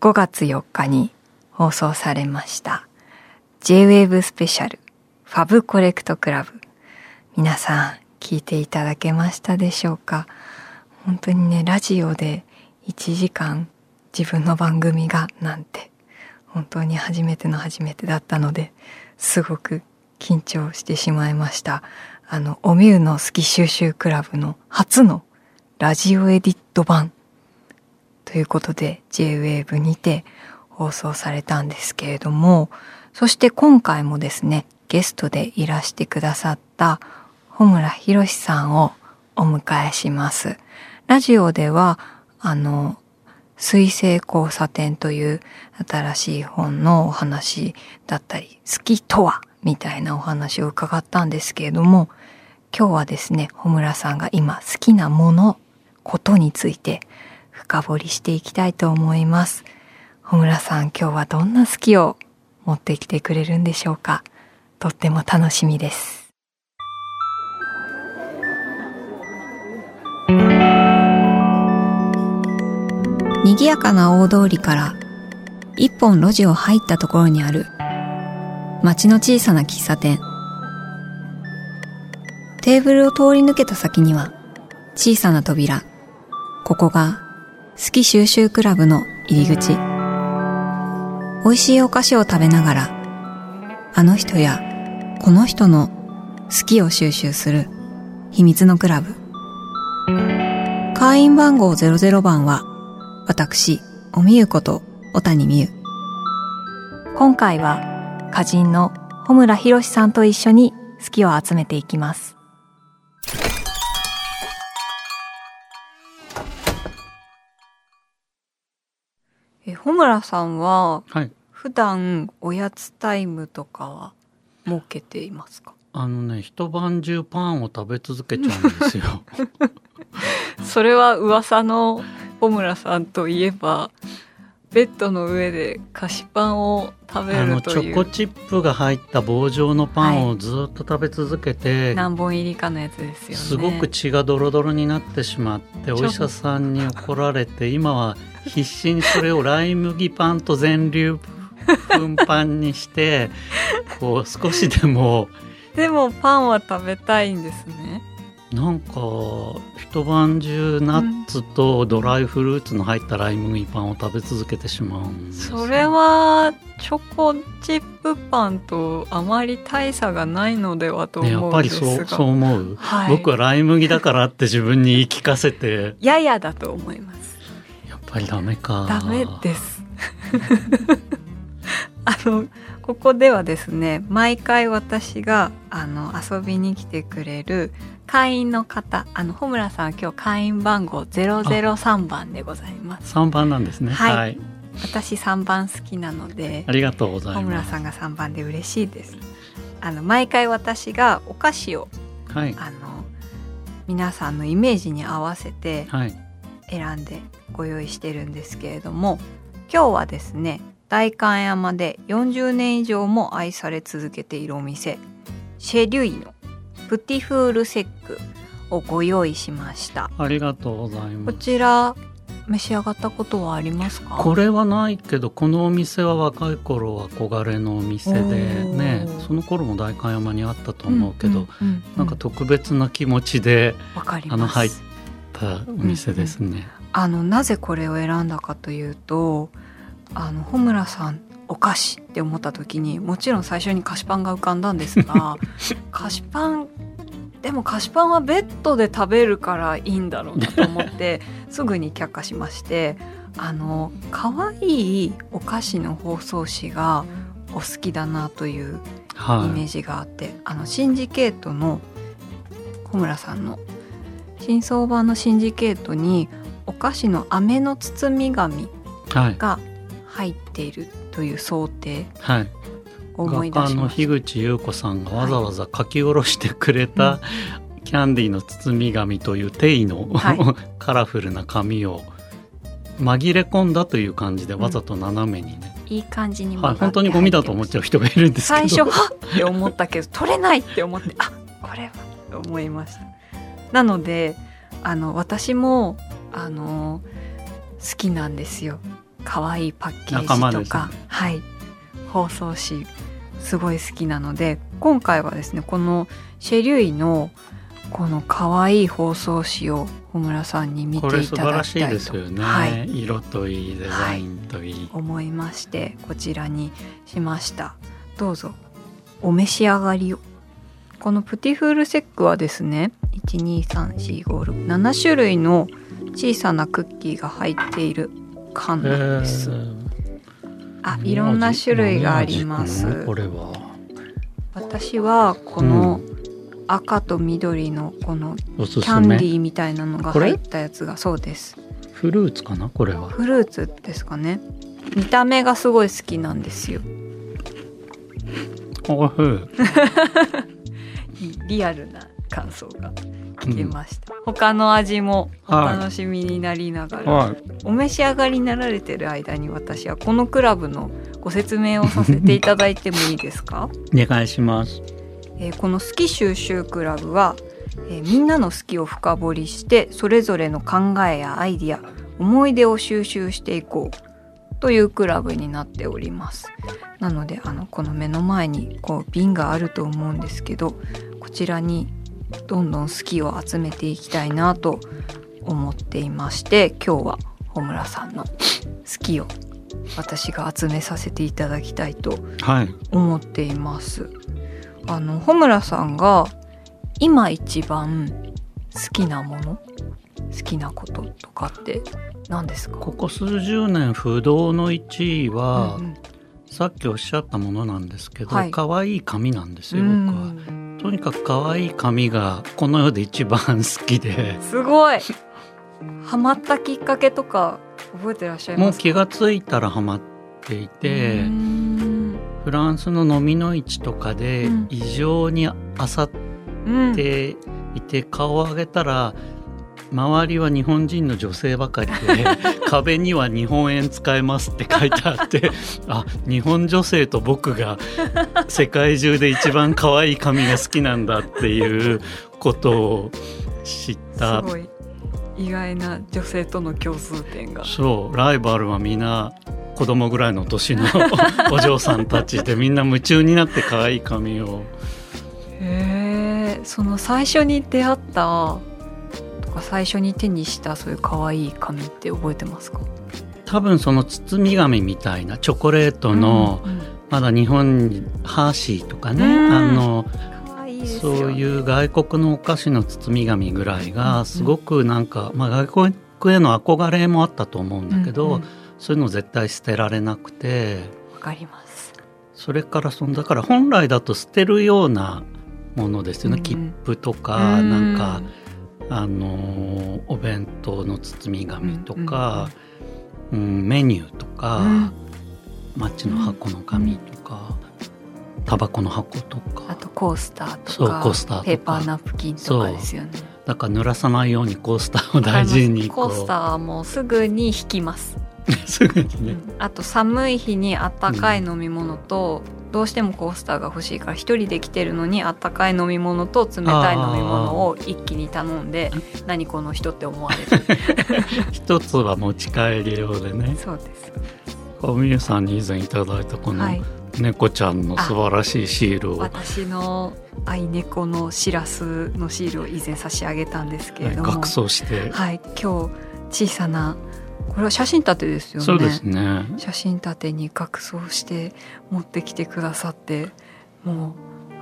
5月4日に放送されました。J-Wave スペシャルファブコレクトクラブ皆さん聞いていただけましたでしょうか？本当にねラジオで1時間自分の番組がなんて本当に初めての初めてだったのですごく緊張してしまいました。あのおみゆの好き収集クラブの初のラジオエディット版ということで J-Wave にて放送されたんですけれども、そして今回もですね、ゲストでいらしてくださった穂村博さんをお迎えします。ラジオでは、あの、水星交差点という新しい本のお話だったり、好きとはみたいなお話を伺ったんですけれども、今日はですね、穂村さんが今好きなもの、ことについて深掘りしていきたいと思います。穂村さん、今日はどんな好きを持ってきてくれるんでしょうか？とっても楽しみです。賑やかな大通りから一本路地を入ったところにある街の小さな喫茶店。テーブルを通り抜けた先には小さな扉。ここが好き収集クラブの入り口。美味しいお菓子を食べながら、あの人やこの人の好きを収集する秘密のクラブ。会員番号00番は、私、おみゆこと小谷美優。今回は、歌人の穂村博さんと一緒に好きを集めていきます。え穂村さんは、はい、普段おやつタイムとかは設けていますか？あのね一晩中パンを食べ続けちゃうんですよ。それは噂の穂村さんといえばベッドの上で菓子パンを食べるという。チョコチップが入った棒状のパンをずっと食べ続けて、はい、何本入りかのやつですよね。すごく血がドロドロになってしまってお医者さんに怒られて今は必死にそれをライ麦パンと全粒粉パンにして こう少しでもでもパンは食べたいんですね。なんか一晩中ナッツとドライフルーツの入ったライ麦パンを食べ続けてしまうんです、それはチョコチップパンとあまり大差がないのではと思うんですが、ね、やっぱりそうそう思う、はい、僕はライ麦だからって自分に言い聞かせて。ややだと思いますぱりダメか。ダメです。あのここではですね毎回私があの遊びに来てくれる会員の方あの穂村さんは今日会員番号003番でございます。3番なんですね。はい、はい、私3番好きなのでありがとうございます。穂村さんが3番で嬉しいです。あの毎回私がお菓子を、はい、あの皆さんのイメージに合わせて選んでご用意してるんですけれども今日はですね代官山で40年以上も愛され続けているお店シェリュイのプティフールセックをご用意しました。ありがとうございます。こちら召し上がったことはありますか？これはないけどこのお店は若い頃は憧れのお店でねその頃も代官山にあったと思うけど、うんうん、なんか特別な気持ちであの入ったお店ですね。うんうんあのなぜこれを選んだかというとあの穂村さんお菓子って思った時にもちろん最初に菓子パンが浮かんだんですが 菓子パンでも菓子パンはベッドで食べるからいいんだろうなと思って すぐに却下しましてあの可愛いお菓子の包装紙がお好きだなというイメージがあって、はい、あのシンジケートの穂村さんの新相場のシンジケートにお菓子の飴の包み紙が入っているという想定、はい、思い出しの樋口優子さんがわざわざ書き下ろしてくれた、はい、キャンディーの包み紙という定位の、はい、カラフルな紙を紛れ込んだという感じでわざと斜めにね、うん、いい感じにはい、本当にゴミだと思っちゃう人がいるんですけど。最初はって思ったけど取れないって思って。あこれはと思いました。なのであの私もあの好きなんですよ。可愛いパッケージとか、ね、はい。包装紙すごい好きなので今回はですねこのシェリュイのこの可愛い包装紙を小村さんに見ていただきたいと。ね、はい、色といいデザインといい、はい、思いましてこちらにしました。どうぞ。お召し上がりを。このプティフールセックはですね1234567種類の小さなクッキーが入っている缶なんです、えー、あいろんな種類があります。これは。私はこの赤と緑のこのキャンディーみたいなのが入ったやつがそうです。フルーツかなこれは。フルーツですかね。見た目がすごい好きなんですよ。お リアルな感想が。聞けました、うん、他の味もお楽しみになりながら、はい、お召し上がりになられてる間に私はこのクラブのご説明をさせていただいてもいいですか？お願いします。えー、この好き収集クラブは、えー、みんなの好きを深掘りしてそれぞれの考えやアイディア思い出を収集していこうというクラブになっております。なのであのこの目の前にこう瓶があると思うんですけどこちらにどんどん好きを集めていきたいなと思っていまして今日は穂村さんの好きを私が集めさせていただきたいと思っています。はいあの穂村さんが今一番好きなもの好きなこととかって何ですか？ここ数十年不動の1位は、うんうん、さっきおっしゃったものなんですけど、はい、可愛い髪なんですよ、僕は。とにかく可愛い髪がこの世で一番好きで。すごい。ハマったきっかけとか覚えてらっしゃいますか？もう気が付いたらハマっていてフランスの飲みの市とかで異常にあさっていて、顔を上げたら周りは日本人の女性ばかりで壁には日本円使えますって書いてあって あ日本女性と僕が世界中で一番可愛い髪が好きなんだっていうことを知った。意外な女性との共通点がそうライバルはみんな子供ぐらいの年の お嬢さんたちでみんな夢中になって可愛い髪を。へえその最初に出会ったとか最初に手にしたそういう可愛い髪って覚えてますか？多分その包み紙みたいなチョコレートの、うんうん、まだ日本にハーシーとかね、うん、あのそういう外国のお菓子の包み紙ぐらいがすごくなんか、まあ、外国への憧れもあったと思うんだけど、うんうん。そういうの絶対捨てられなくて。わかります。それからそのだから本来だと捨てるようなものですよね、うん、切符とか、うん、なんかあのお弁当の包み紙とか、うん、うん、メニューとか、マッチの箱の紙とか、タバコの箱とか。あとコースターとかコースターペーパーナプキンとかですよね。だから濡らさないようにコースターを大事にコースターはもうすぐに引きます。すぐにね、あと寒い日にあったかい飲み物と、うん、どうしてもコースターが欲しいから一人で来てるのにあったかい飲み物と冷たい飲み物を一気に頼んで何この人って思われる。一つは持ち帰り用でね。そうです。おみゆさんに以前いただいたこの、猫ちゃんの素晴らしいシールを。私の愛猫のしらすのシールを以前差し上げたんですけれども、額装して。はい今日小さなこれは写真立てですよね。そうですね。写真立てに額装して持ってきてくださって、もう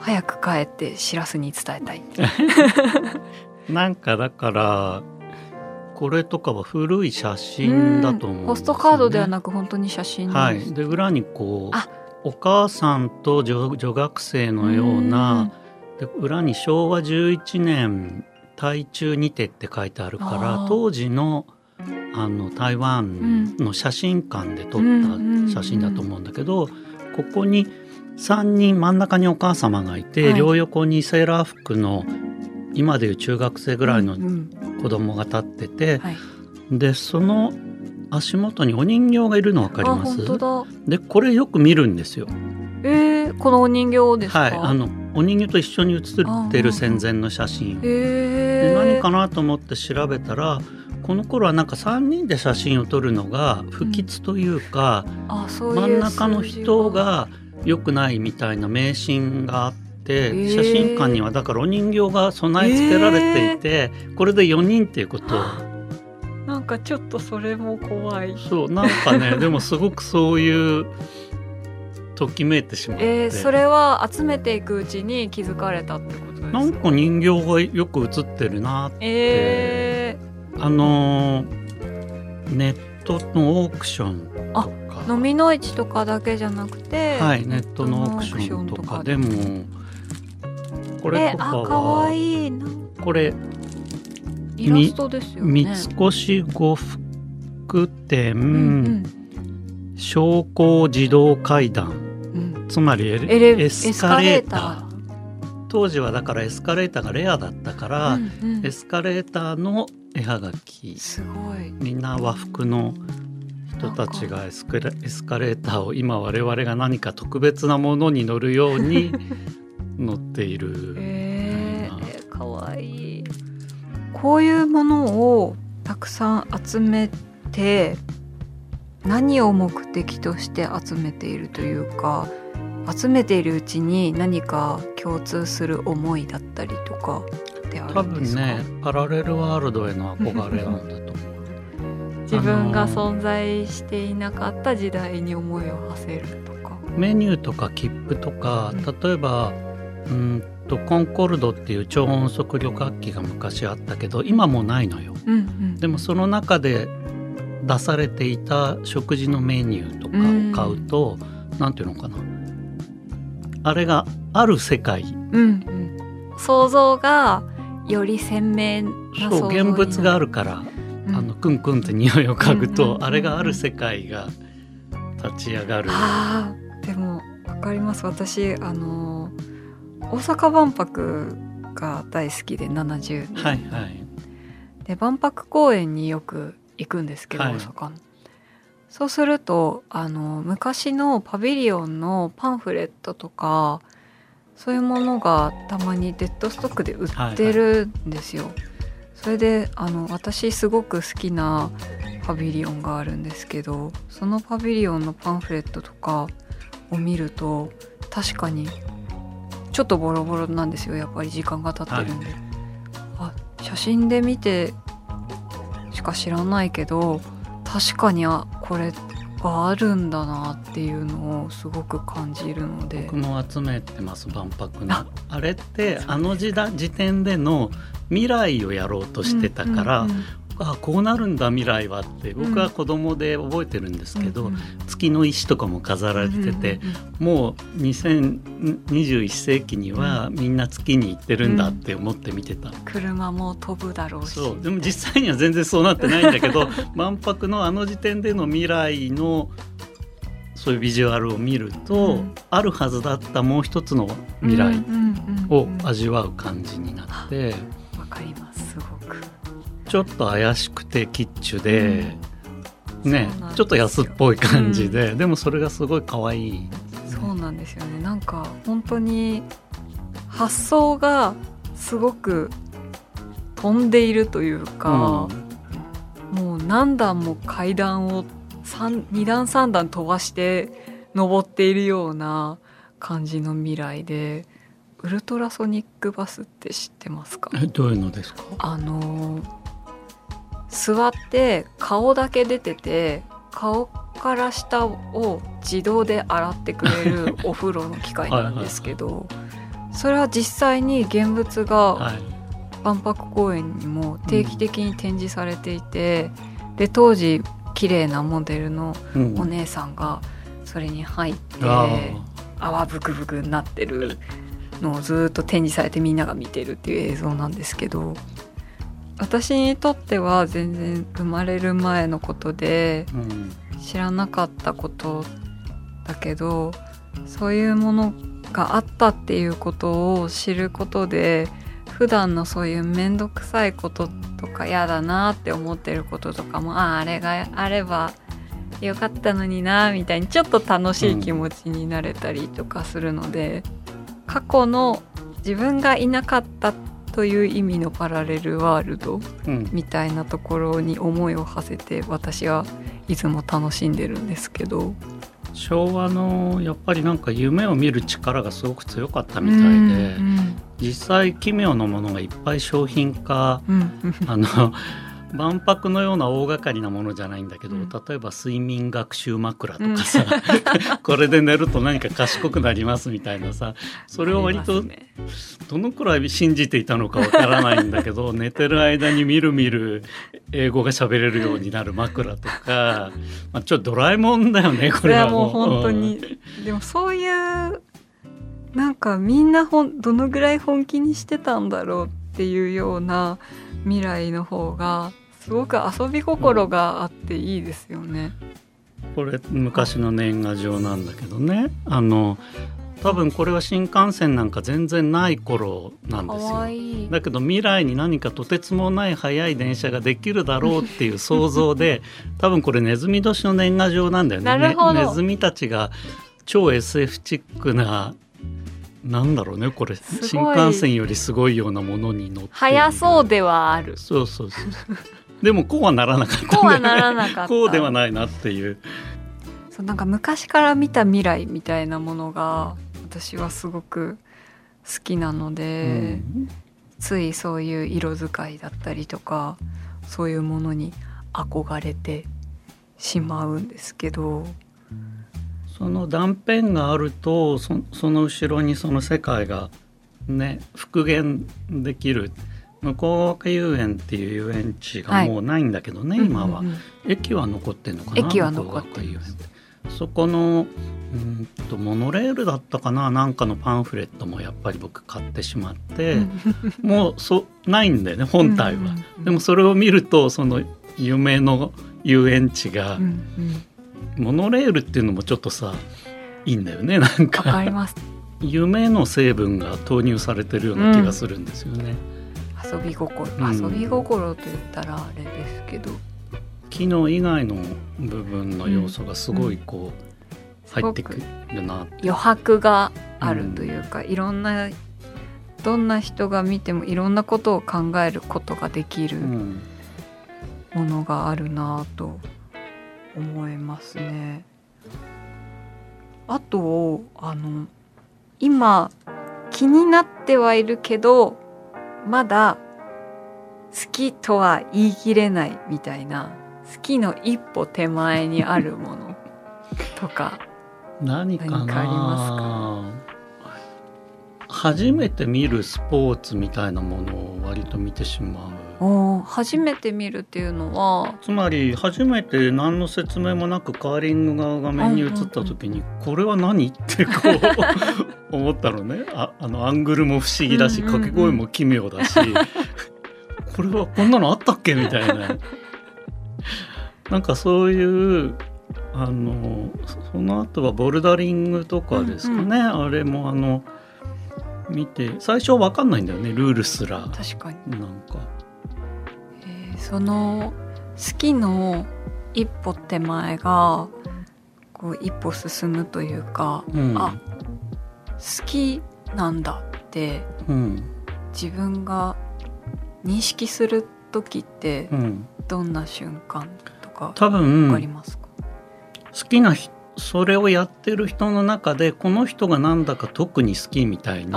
早く帰ってしらすに伝えたい。なんかだからこれとかは古い写真だと思う、ね、ポストカードではなく本当に写真はい。で裏にこうお母さんと女女学生のようなで裏に昭和11年台中にてって書いてあるから当時のあの台湾の写真館で撮った写真だと思うんだけど、ここに3人真ん中にお母様がいて、はい、両横にセーラー服の今でいう中学生ぐらいの子供が立ってて、はい、でその足元にお人形がいるの分かります？でこれよく見るんですよ。えー、このお人形ですはいあのお人形と一緒に写ってる戦前の写真。で何かなと思って調べたらこの頃はなんか3人で写真を撮るのが不吉というか、うん、真ん中の人が良くないみたいな迷信があって。えー、写真館にはだからお人形が備え付けられていて、えー、これで4人っていうこと。なんかちょっとそれも怖い。そうなんかね でもすごくそういうときめいてしまって、えー、それは集めていくうちに気づかれたってことですか？なんか人形がよく映ってるなって、えー、あのネットのオークションとか。飲みの市とかだけじゃなくてはいネットのオークションとかでもこれとかはかわいい。これイラストですよね。三越呉服店、うんうん、昇降自動階段、うん、つまりエスカレーター。当時はだからエスカレーターがレアだったから、うんうん、エスカレーターの絵はがき。すごい。みんな和服の人たちがエスカレーターを今我々が何か特別なものに乗るように 乗っている。えー、かわいい。こういうものをたくさん集めて何を目的として集めているというか集めているうちに何か共通する思いだったりとかってあるんですか？多分ねパラレルワールドへの憧れなんだと思う。自分が存在していなかった時代に思いを馳せるとか。メニューとか切符とか例えばうんとコンコルドっていう超音速旅客機が昔あったけど今もないのよ、うんうん、でもその中で出されていた食事のメニューとかを買うと、うん、なんていうのかな。あれがある世界、うんうん、想像がより鮮明なそう現物があるから、うん、あのクンクンって匂いを嗅ぐと、あれがある世界が立ち上がる。あでもわかります。私あの大阪万博が大好きで70年、はいはい、で万博公園によく行くんですけど、はい、大阪の。そうするとあの昔のパビリオンのパンフレットとかそういうものがたまにデッドストックで売ってるんですよ。はいはい、それであの私すごく好きなパビリオンがあるんですけどそのパビリオンのパンフレットとかを見ると確かにちょっとボロボロなんですよ。やっぱり時間が経ってるんで、はい、あ写真で見てしか知らないけど確かにあこれがあるんだなっていうのをすごく感じるので。僕も集めてます万博の。あれってあの時だ時点での未来をやろうとしてたから、うんうんうんあこうなるんだ未来はって僕は子供で覚えてるんですけど、うん、月の石とかも飾られてて、うんうん、もう2021世紀にはみんな月に行ってるんだって思って見てた、うん、車も飛ぶだろうし。そう。でも実際には全然そうなってないんだけど 万博のあの時点での未来のそういうビジュアルを見ると、うん、あるはずだったもう一つの未来を味わう感じになって。わかりますすごくちょっと怪しくてキッチュで、うん、ねちょっと安っぽい感じで、うん、でもそれがすごい可愛い。そうなんですよね。なんか本当に発想がすごく飛んでいるというか、うん、もう何段も階段を2段3段飛ばして登っているような感じの未来でウルトラソニックバスって知ってますか？どういうのですか？あの座って顔だけ出てて顔から下を自動で洗ってくれるお風呂の機械なんですけどそれは実際に現物が万博公園にも定期的に展示されていて、で当時綺麗なモデルのお姉さんがそれに入って、泡ブクブクになってるのをずっと展示されてみんなが見てるっていう映像なんですけど私にとっては全然生まれる前のことで、知らなかったことだけどそういうものがあったっていうことを知ることで普段のそういう面倒くさいこととか嫌だなって思ってることとかもあああれがあればよかったのになみたいにちょっと楽しい気持ちになれたりとかするので、過去の自分がいなかったという意味のパラレルワールドみたいなところに思いを馳せて私はいつも楽しんでるんですけど。昭和のやっぱりなんか夢を見る力がすごく強かったみたいで、うんうん、実際奇妙なものがいっぱい商品化、うん、あの万博のような大掛かりなものじゃないんだけど、うん、例えば睡眠学習枕とかさ、うん、これで寝ると何か賢くなりますみたいなさそれを割とどのくらい信じていたのかわからないんだけど 寝てる間にみるみる英語が喋れるようになる枕とか、まあ、ちょっとドラえもんだよねこれはもう本当に、うん、でもそういうなんかみんなほんどのぐらい本気にしてたんだろうっていうような未来の方がすごく遊び心があっていいですよね。これ昔の年賀状なんだけどね。あの多分これは新幹線なんか全然ない頃なんですよ。だけど未来に何かとてつもない速い電車ができるだろうっていう想像で 多分これネズミ年の年賀状なんだよね。ねネズミたちが超 SF チックななんだろうねこれ。新幹線よりすごいようなものに乗って速そうではある。そうそうそうでもこうはならなかった、ね、こうはならなかった。こうではないなっていう。そうなんか昔から見た未来みたいなものが私はすごく好きなので、うん、ついそういう色使いだったりとかそういうものに憧れてしまうんですけど。その断片があるとその後ろにその世界がね復元できる。向こう遊園っていう遊園地がもうないんだけどね、はい、今は、うんうん。うん、駅は残ってんのかな駅は残ってそこのうんとモノレールだったかななんかのパンフレットもやっぱり僕買ってしまってもうそないんだよね本体は、うんうんうん、でもそれを見るとその夢の遊園地が、うんうんモノレールっていうのもちょっとさいいんだよねなんか。かります。夢の成分が投入されてるような気がするんですよね、うん、遊び心、うん、遊び心と言ったらあれですけど。機能以外の部分の要素がすごいこう、入ってくるな余白があるというか、いろんなどんな人が見てもいろんなことを考えることができるものがあるなと思いますね。あとあの今気になってはいるけどまだ好きとは言い切れないみたいな好きの一歩手前にあるもの とか何かありますか？初めて見るスポーツみたいなものを割と見てしまう。初めて見るっていうのはつまり初めて何の説明もなくカーリングが画面に映った時に、これは何ってこう思ったのね。ああのアングルも不思議だし掛け声も奇妙だし、これはこんなのあったっけみたいな。なんかそういうあのその後はボルダリングとかですかね、うんうん、あれもあの見て最初は分かんないんだよねルールすら。確かに。なんかその好きの一歩手前がこう一歩進むというか、うん、あ好きなんだって、うん、自分が認識する時ってどんな瞬間とか多分分かりますか？好きなそれをやってる人の中でこの人がなんだか特に好きみたいな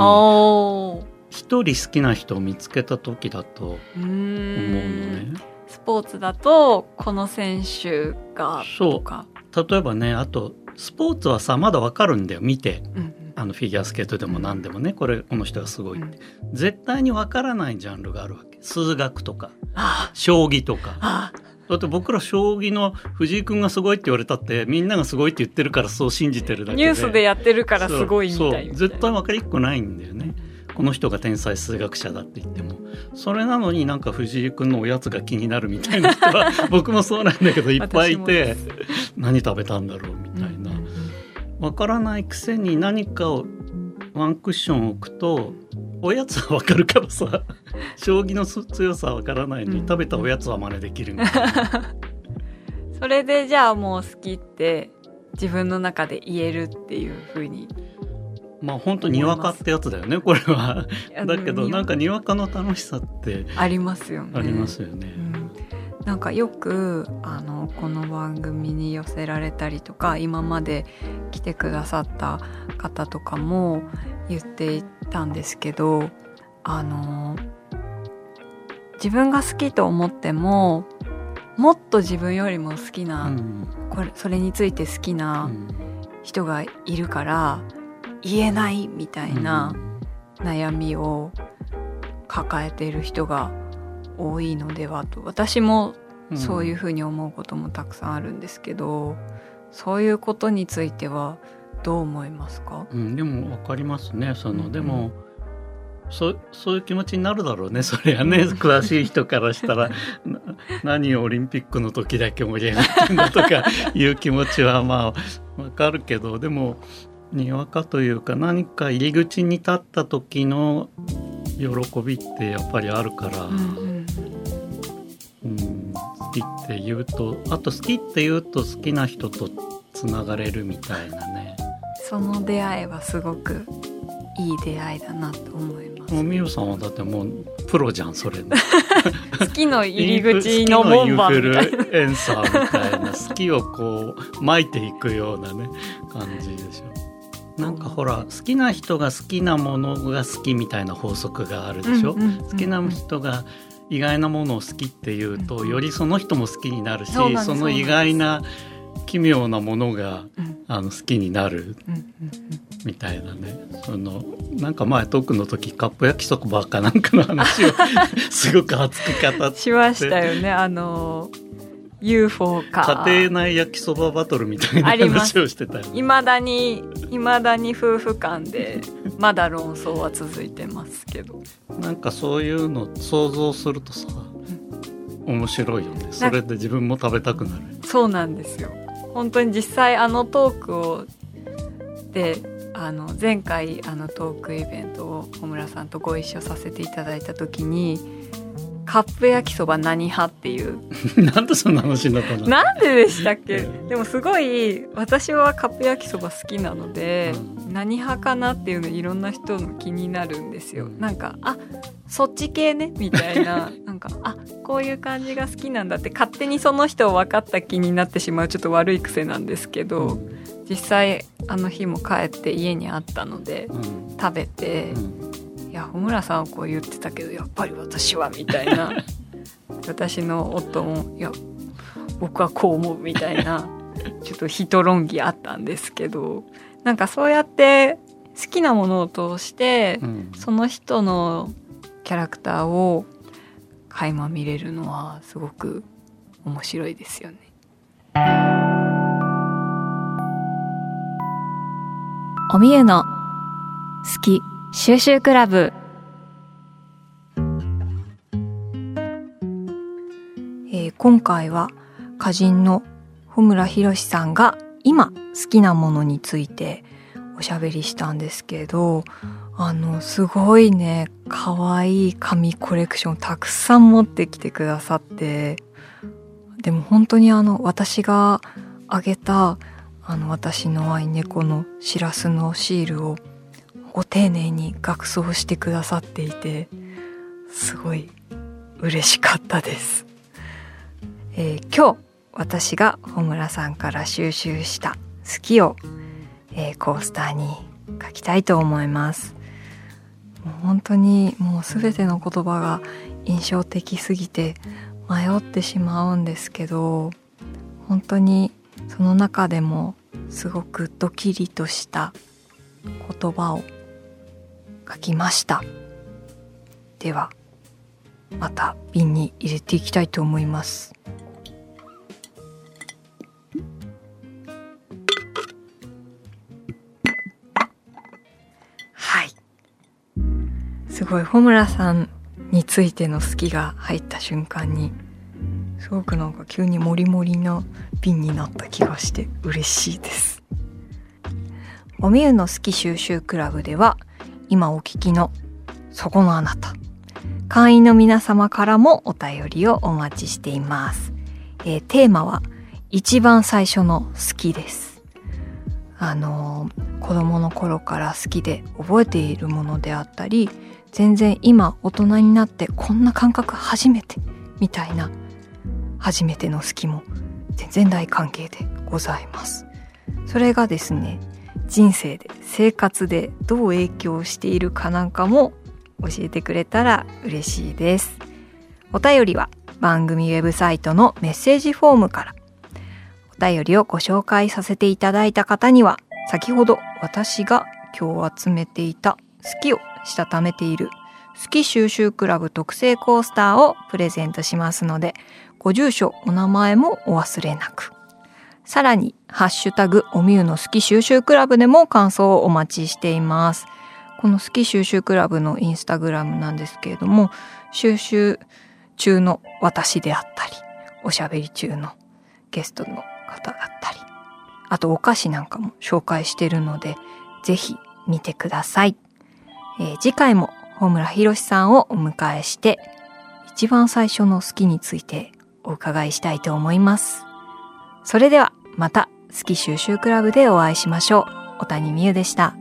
一人好きな人を見つけた時だと思うのね。スポーツだとこの選手がとか。例えばねあとスポーツはさまだわかるんだよ。見て、うんうん、あのフィギュアスケートでも何でもね。これこの人がすごいって、うん、絶対にわからないジャンルがあるわけ。数学とか。将棋とか。だって僕ら将棋の藤井君がすごいって言われたってみんながすごいって言ってるからそう信じてるだけで。ニュースでやってるからすごいみたい絶対分かりっこないんだよね。この人が天才数学者だって言ってもそれなのになんか藤井君のおやつが気になるみたいな人は 僕もそうなんだけどいっぱいいて何食べたんだろうみたいな。わからないくせに何かをワンクッション置くとおやつはわかるからさ 将棋の強さはわからないのに、食べたおやつは真似できるみたいな。それでじゃあもう好きって自分の中で言えるっていうふうにまあ本当にわかってやつだよねこれは。だけどなんかにわかの楽しさってありますよね。ありますよね。うんなんかよくあのこの番組に寄せられたりとか今まで来てくださった方とかも言っていたんですけどあの自分が好きと思ってももっと自分よりも好きな、うん、これそれについて好きな人がいるから言えないみたいな悩みを抱えている人が多いのではと。私もそういうふうに思うこともたくさんあるんですけど、うん、そういうことについてはどう思いますか、うん、でも分かりますね。その、うん、でもそそういう気持ちになるだろうね。それはね。詳しい人からしたら。何をオリンピックの時だけ盛り上がってんだとかいう気持ちはまあ分かるけど。でもにわかというか何か入り口に立った時の喜びってやっぱりあるから、うん、うん、好きって言うとあと好きって言うと好きな人とつながれるみたいなね。その出会いはすごくいい出会いだなと思います。もうみゆさんはだってもうプロじゃんそれ、ね、好きの入り口の門番みたいな。エンサーみたいな好きをこう巻いていくようなね感じでしょなんかほら好きな人が好きなものが好きみたいな法則があるでしょ、好きな人が意外なものを好きっていうと、よりその人も好きになるしその意外な奇妙なものが、あの好きになるみたいなね。そのなんか前トークの時カップ焼きそばかなんかの話を すごく熱く語って。しましたよね。あの UFO か。家庭内焼きそばバトルみたいな話をしてたいまだにいまだに夫婦間でまだ論争は続いてますけど。なんかそういうの想像するとさ、うん、面白いよね。それで自分も食べたくなる。そうなんですよ。本当に実際あのトークをであの前回あのトークイベントを小村さんとご一緒させていただいた時にカップ焼きそば何派っていう。なんでそんな話になったの？なんででしたっけ？でもすごい私はカップ焼きそば好きなので、うん、何派かなっていうのいろんな人の気になるんですよ、うん、なんかあそっち系ねみたいな。なんかあこういう感じが好きなんだって勝手にその人を分かった気になってしまうちょっと悪い癖なんですけど、うん、実際あの日も帰って家にあったので、食べて。いや穂村さんはこう言ってたけどやっぱり私はみたいな 私の夫もいや僕はこう思うみたいなちょっと人論議あったんですけどなんかそうやって好きなものを通して、うん、その人のキャラクターを垣間見れるのはすごく面白いですよね。おみゆの好き収集クラブ。えー、今回は歌人の穂村博さんが今好きなものについておしゃべりしたんですけどあのすごいね可愛い紙コレクションたくさん持ってきてくださって。でも本当にあの私があげたあの私の愛猫のしらすのシールをご丁寧に額装してくださっていてすごい嬉しかったです、えー、今日私が穂村さんから収集した好きを、えー、コースターに書きたいと思います。もう本当にもう全ての言葉が印象的すぎて迷ってしまうんですけど本当にその中でもすごくドキリとした言葉を書きました。ではまた瓶に入れていきたいと思います。はい。すごい穂村さんについての好きが入った瞬間にすごくなんか急にモリモリな瓶になった気がして嬉しいです。おみゆの好き収集クラブでは今お聞きのそこのあなた。会員の皆様からもお便りをお待ちしています、えー、テーマは一番最初の好きです。あの子供の頃から好きで覚えているものであったり全然今大人になってこんな感覚初めてみたいな初めての好きも全然大歓迎でございます。それがですね人生で生活でどう影響しているかなんかも教えてくれたら嬉しいです。お便りは番組ウェブサイトのメッセージフォームからお便りをご紹介させていただいた方には先ほど私が今日集めていた好きをしたためている好き収集クラブ特製コースターをプレゼントしますのでご住所お名前もお忘れなく。さらにハッシュタグおみゆの好き収集クラブでも感想をお待ちしています。この好き収集クラブのインスタグラムなんですけれども収集中の私であったりおしゃべり中のゲストの方だったりあとお菓子なんかも紹介してるのでぜひ見てください、えー、次回も大村博さんをお迎えして一番最初の好きについてお伺いしたいと思います。それではまた好き収集クラブでお会いしましょう小谷美優でした。